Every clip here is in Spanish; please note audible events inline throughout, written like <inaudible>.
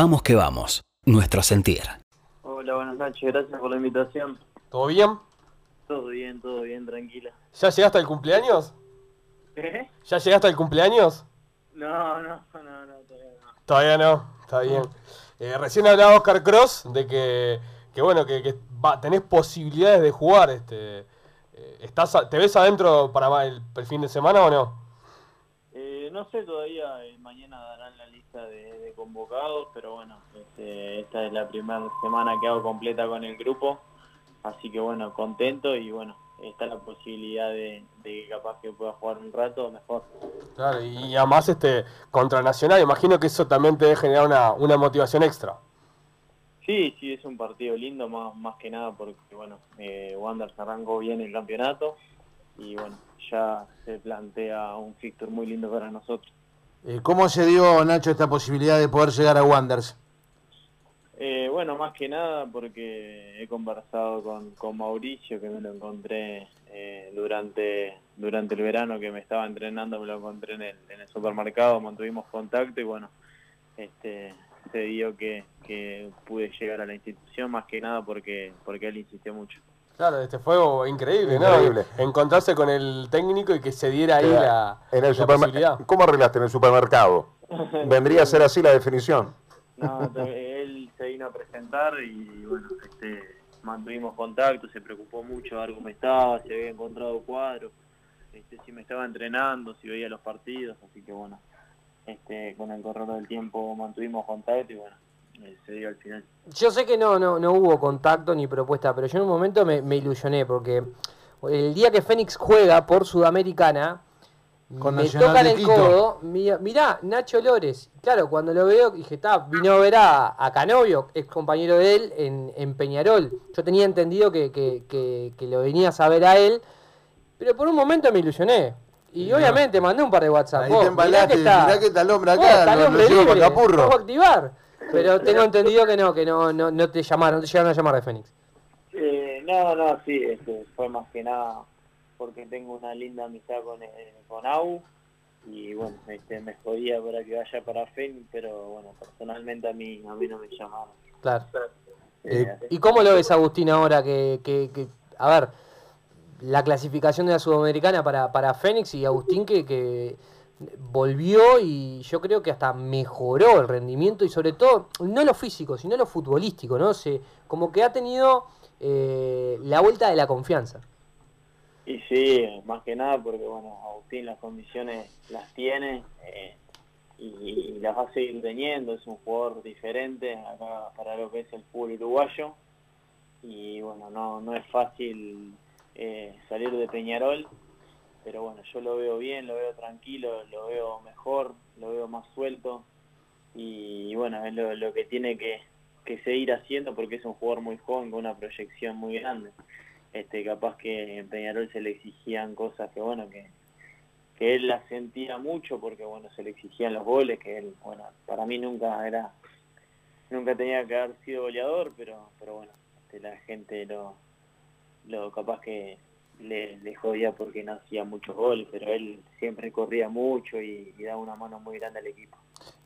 Vamos que vamos, nuestro sentir. Hola, buenas noches, gracias por la invitación. ¿Todo bien? Todo bien, todo bien, tranquila. ¿Ya llegaste al cumpleaños? ¿Qué? ¿Ya llegaste al cumpleaños? No, no, no, no, todavía no. Todavía no, está bien. Eh, recién hablaba Oscar Cross de que, que bueno, que, que va- tenés posibilidades de jugar. Este, eh, estás a- ¿Te ves adentro para el fin de semana o no? Eh, no sé todavía, eh, mañana darán la lista de, de convocados, pero bueno, este, esta es la primera semana que hago completa con el grupo, así que bueno, contento y bueno, está la posibilidad de, de que capaz que pueda jugar un rato mejor. Claro, y además este, contra Nacional, imagino que eso también te debe generar una, una motivación extra. Sí, sí, es un partido lindo, más, más que nada porque, bueno, eh, Wanderers arrancó bien el campeonato y, bueno, ya se plantea un fixture muy lindo para nosotros. Eh, ¿Cómo se dio, Nacho, esta posibilidad de poder llegar a Wanderers? Eh, bueno, más que nada porque he conversado con, con Mauricio, que me lo encontré eh, durante, durante el verano que me estaba entrenando, me lo encontré en el, en el supermercado, mantuvimos contacto y, bueno, este se dio que, que pude llegar a la institución, más que nada porque, porque él insistió mucho. Claro, este fue increíble, Increíble. ¿no? Encontrarse con el técnico y que se diera ahí la, en el la supermer- posibilidad. ¿Cómo arreglaste en el supermercado? <laughs> Vendría a ser así la definición. No, él se vino a presentar y bueno, este, mantuvimos contacto, se preocupó mucho de ver cómo estaba, si había encontrado cuadros, este, si me estaba entrenando, si veía los partidos, así que bueno, este, con el correr del tiempo mantuvimos contacto y bueno, se dio al final. Yo sé que no, no, no hubo contacto ni propuesta, pero yo en un momento me, me ilusioné porque el día que Fénix juega por Sudamericana, Con me Nacional tocan de el Quito. codo, mi- mirá, Nacho Lores. Claro, cuando lo veo, dije, está, vino a ver a, a Canovio, ex compañero de él, en, en Peñarol. Yo tenía entendido que, que, que, que lo venías a ver a él, pero por un momento me ilusioné. Y obviamente mandé un par de WhatsApp. Ahí Vos, te mirá embalaste, que está- mirá que está el hombre vos, acá, está el lo, hombre lo llevo para Capurro. vamos a activar. Pero tengo entendido que no, que no, no, no te llamaron, no te llegaron a llamar de Fénix. Eh, no, no, sí, este, fue más que nada porque tengo una linda amistad con, eh, con Au y bueno, este, me jodía para que vaya para Fénix, pero bueno, personalmente a mí, a mí no me llamaron. Claro. Eh, ¿Y cómo lo ves, Agustín, ahora que, que, que- a ver, la clasificación de la Sudamericana para, para Fénix y Agustín que, que volvió y yo creo que hasta mejoró el rendimiento y sobre todo, no lo físico, sino lo futbolístico, ¿no? Se, como que ha tenido eh, la vuelta de la confianza. Y sí, más que nada porque, bueno, Agustín las condiciones las tiene eh, y, y las va a seguir teniendo. Es un jugador diferente acá para lo que es el fútbol uruguayo. Y bueno, no, no es fácil eh, salir de Peñarol, pero bueno, yo lo veo bien, lo veo tranquilo, lo veo mejor, lo veo más suelto. Y, bueno, es lo, que tiene que, que seguir haciendo porque es un jugador muy joven con una proyección muy grande este capaz que en Peñarol se le exigían cosas que bueno que que él las sentía mucho porque bueno se le exigían los goles que él bueno para mí nunca era nunca tenía que haber sido goleador pero pero bueno este, la gente lo lo capaz que le, le jodía porque no hacía muchos goles pero él siempre corría mucho y, daba una mano muy grande al equipo.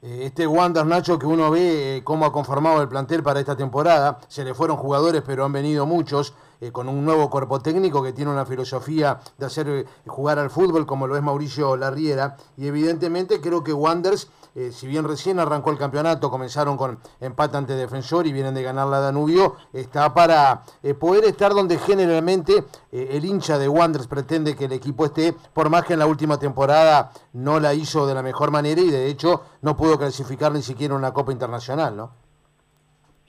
Eh, Este Wander Nacho que uno ve eh, cómo ha conformado el plantel para esta temporada, se le fueron jugadores pero han venido muchos, eh, con un nuevo cuerpo técnico que tiene una filosofía de hacer jugar al fútbol como lo es Mauricio Larriera y evidentemente creo que Wanders, eh, si bien recién arrancó el campeonato, comenzaron con empate ante Defensor y vienen de ganar la Danubio, está para eh, poder estar donde generalmente eh, el hincha de Wanders pretende que el equipo esté, por más que en la última temporada no la hizo de la mejor manera y de hecho no pudo clasificar ni siquiera una Copa Internacional, ¿no?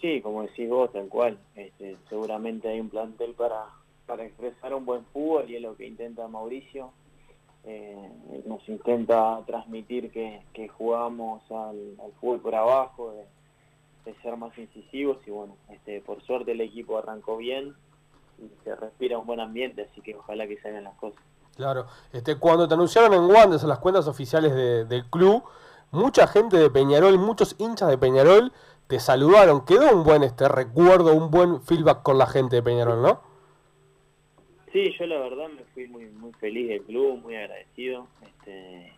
Sí, como decís vos, tal cual. Este, seguramente hay un plantel para, para expresar un buen fútbol y es lo que intenta Mauricio. Eh, nos intenta transmitir que, jugamos al, fútbol por abajo, de, ser más incisivos y bueno, este, por suerte el equipo arrancó bien y se respira un buen ambiente, así que ojalá que salgan las cosas. Claro, este, cuando te anunciaron en Wanderers las cuentas oficiales de- del club, mucha gente de Peñarol, muchos hinchas de Peñarol te saludaron. Quedó un buen este recuerdo, un buen feedback con la gente de Peñarol, ¿no? Sí, yo la verdad me fui muy muy feliz del club, muy agradecido. Este,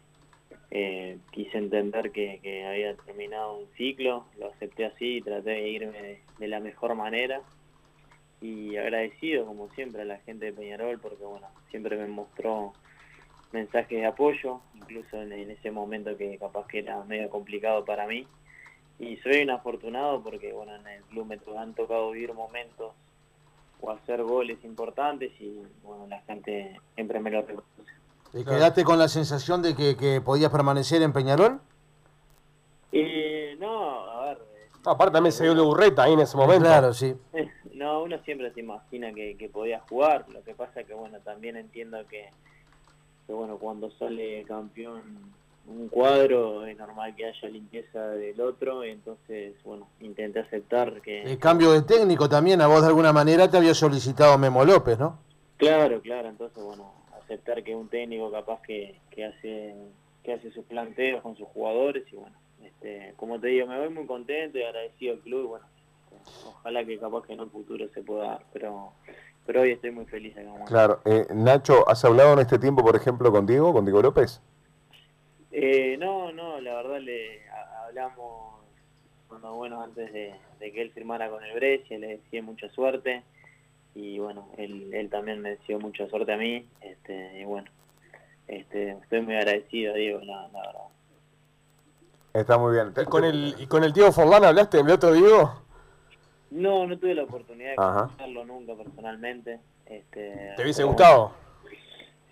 eh, quise entender que, había terminado un ciclo, lo acepté así y traté de irme de, la mejor manera y agradecido como siempre a la gente de Peñarol porque bueno, siempre me mostró mensajes de apoyo, incluso en, en ese momento que capaz que era medio complicado para mí. Y soy un afortunado porque bueno, en el club me han tocado vivir momentos o hacer goles importantes y bueno, la gente siempre me lo reconoce. ¿Te quedaste con la sensación de que, que podías permanecer en Peñarol? Eh, no, a ver, eh, Aparte también se dio la burreta ahí en ese momento. Claro, sí. <laughs> no, uno siempre se imagina que, que podía jugar, lo que pasa que bueno, también entiendo que, que bueno, cuando sale campeón un cuadro es normal que haya limpieza del otro, entonces bueno, intenté aceptar que... El cambio de técnico también, a vos de alguna manera te había solicitado Memo López, ¿no? Claro, claro, entonces bueno, aceptar que un técnico capaz que, que hace que hace sus planteos con sus jugadores y bueno, este, como te digo, me voy muy contento y agradecido al club y bueno, este, ojalá que capaz que en un futuro se pueda dar, pero pero hoy estoy muy feliz acá. bueno. Claro. Eh, Nacho, ¿has hablado en este tiempo, por ejemplo, contigo, con Diego López? Eh, no, no, la verdad le hablamos cuando bueno antes de, de que él firmara con el Brescia, le deseé mucha suerte y bueno, él, él también me deseó mucha suerte a mí, este, y bueno, este, estoy muy agradecido, Diego, la, la verdad. Está muy bien. ¿Y con el, y con el Diego Forlán hablaste el otro Diego? No, no tuve la oportunidad de conocerlo nunca personalmente. Este, ¿Te hubiese gustado?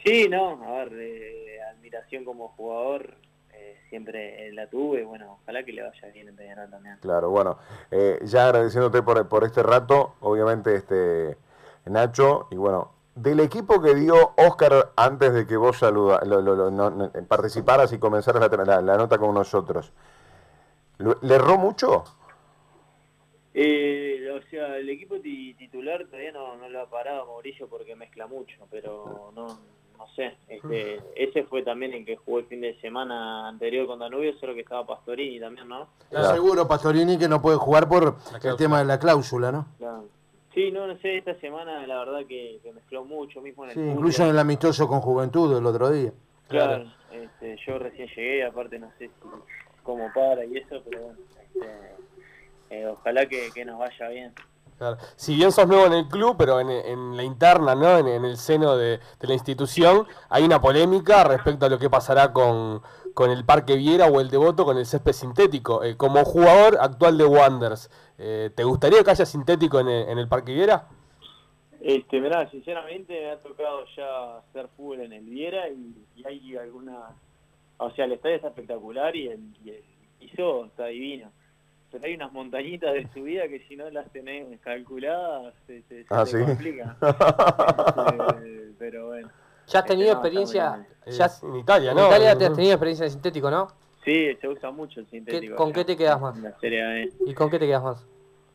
Sí, no, a ver, eh, admiración como jugador eh, siempre la tuve, bueno, ojalá que le vaya bien en Peñarol también. Claro, bueno, eh, ya agradeciéndote por, por este rato, obviamente, este Nacho, y bueno, del equipo que dio Oscar antes de que vos saluda, lo- lo- lo- no- participaras y comenzaras la, la- la nota con nosotros, ¿lo- ¿le erró mucho? Eh, o sea, el equipo ti- titular todavía no, no lo ha parado Mauricio porque mezcla mucho, pero no, no sé. Este, ese fue también el que jugó el fin de semana anterior con Danubio, solo que estaba Pastorini también, ¿no? Está seguro Pastorini que no puede jugar por el tema de la cláusula, ¿no? Claro. Sí, no, no sé, esta semana la verdad que, que mezcló mucho mismo en el Sí, fútbol. incluso en el amistoso con Juventud el otro día. Claro, este, yo recién llegué, aparte no sé si cómo para y eso, pero bueno, este, eh, ojalá que, que nos vaya bien. Claro. Si bien sos nuevo en el club, pero en, en la interna, ¿no? En, el seno de, la institución, hay una polémica respecto a lo que pasará con, con el Parque Viera o el Devoto con el césped sintético. Eh, como jugador actual de Wanderers, eh, ¿te gustaría que haya sintético en el, en el Parque Viera? Este, mirá, sinceramente me ha tocado ya hacer fútbol en el Viera y, y hay algunas, o sea, el estadio está espectacular y el, y el piso está divino. Pero hay unas montañitas de subida que si no las tenés calculadas se, se, se Ah, te ¿sí? complica. <laughs> Este, pero bueno. ¿Ya has Este, tenido no, está experiencia? Eh, Ya, en Italia, en ¿no? Italia te has tenido experiencia de sintético, ¿no? Sí, se usa mucho el sintético. con qué te quedas más? en La Serie A. ¿Y con qué te quedas más?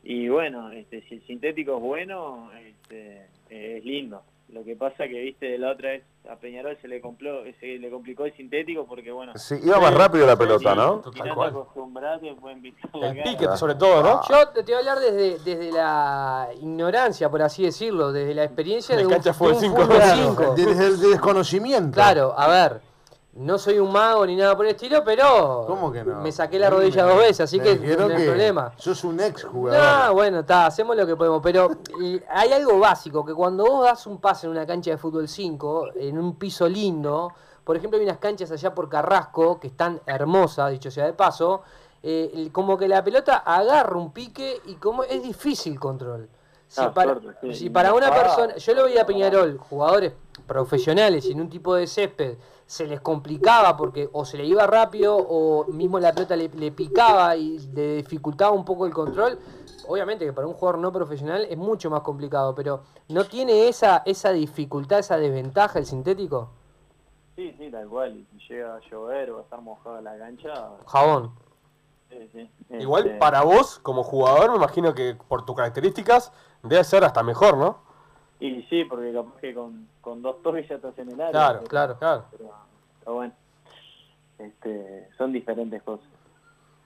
Y bueno, este, si el sintético es bueno, este, eh, es lindo. Lo que pasa que, viste, de la otra vez a Peñarol se le, compló, se le complicó el sintético porque, bueno... Sí, iba más rápido la pelota, ¿no? Si Tal cual. acostumbras, te pueden El pique, sobre todo, ¿no? Yo te voy a hablar desde, desde la ignorancia, por así decirlo, desde la experiencia La de un, cancha de fue un fútbol Claro, cinco. Desde el desconocimiento. Claro, a ver, no soy un mago ni nada por el estilo, pero ¿Cómo que no? me saqué la rodilla dos veces, así que no hay problema. Sos un ex jugador. No, bueno, está, hacemos lo que podemos, pero hay algo básico, que cuando vos das un pase en una cancha de fútbol 5, en un piso lindo, por ejemplo hay unas canchas allá por Carrasco, que están hermosas, dicho sea de paso, eh, como que la pelota agarra un pique y como es difícil control. Si, Ah, para, suerte, sí. si para una Ah, persona, yo lo veía a Peñarol, jugadores profesionales en un tipo de césped se les complicaba porque o se le iba rápido o mismo la pelota le, le picaba y le dificultaba un poco el control. Obviamente que para un jugador no profesional es mucho más complicado, pero ¿no tiene esa, esa dificultad, esa desventaja el sintético? Sí, sí, tal cual. Y si llega a llover o a estar mojada la cancha... Jabón. sí, sí. Igual Este, para vos, como jugador, me imagino que por tus características debe ser hasta mejor, ¿no? Y sí, porque capaz que con, con dos toques ya estás en el área. Claro, pero- claro, claro. Pero, pero bueno, este, son diferentes cosas.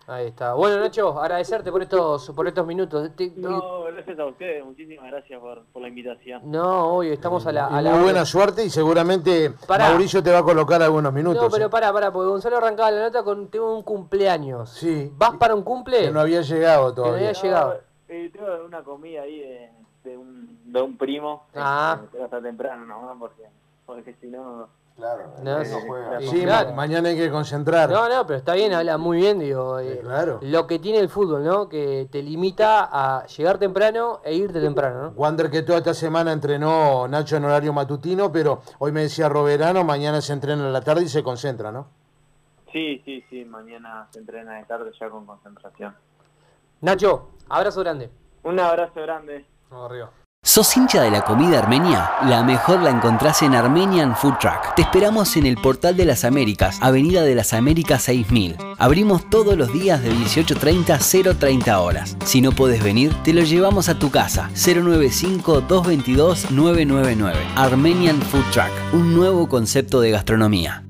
Ahí está. Bueno, Nacho, agradecerte por estos, por estos minutos. No, gracias a ustedes, muchísimas gracias por, por la invitación. No, hoy estamos a la. Y A la muy buena suerte y seguramente Pará. Mauricio te va a colocar algunos minutos. No, pero ¿eh? pará, pará, porque Gonzalo arrancaba la nota con tengo un cumpleaños. Sí. ¿Vas para un cumple? Que no había llegado Que no todavía. había llegado. Eh, tengo una comida ahí de, de, un, de un primo. Ah. Eh, hasta temprano nomás porque, porque si no... Claro, No, no sí. juega. Sí. Sí, Claro. ma- mañana hay que concentrar. No, no, pero está bien, habla muy bien, digo. eh, claro. Lo que tiene el fútbol, ¿no? Que te limita a llegar temprano e irte temprano, ¿no? Wander que toda esta semana entrenó Nacho en horario matutino, pero hoy me decía Roberano, mañana se entrena en la tarde y se concentra, ¿no? Sí, sí, sí, mañana se entrena de tarde ya con concentración. Nacho, abrazo grande. Un abrazo grande. ¿Sos hincha de la comida armenia? La mejor la encontrás en Armenian Food Truck. Te esperamos en el Portal de las Américas, Avenida de las Américas 6000. Abrimos todos los días de 18.30 a 0.30 horas. Si no podés venir, te lo llevamos a tu casa. 095-222-999. Armenian Food Truck, un nuevo concepto de gastronomía.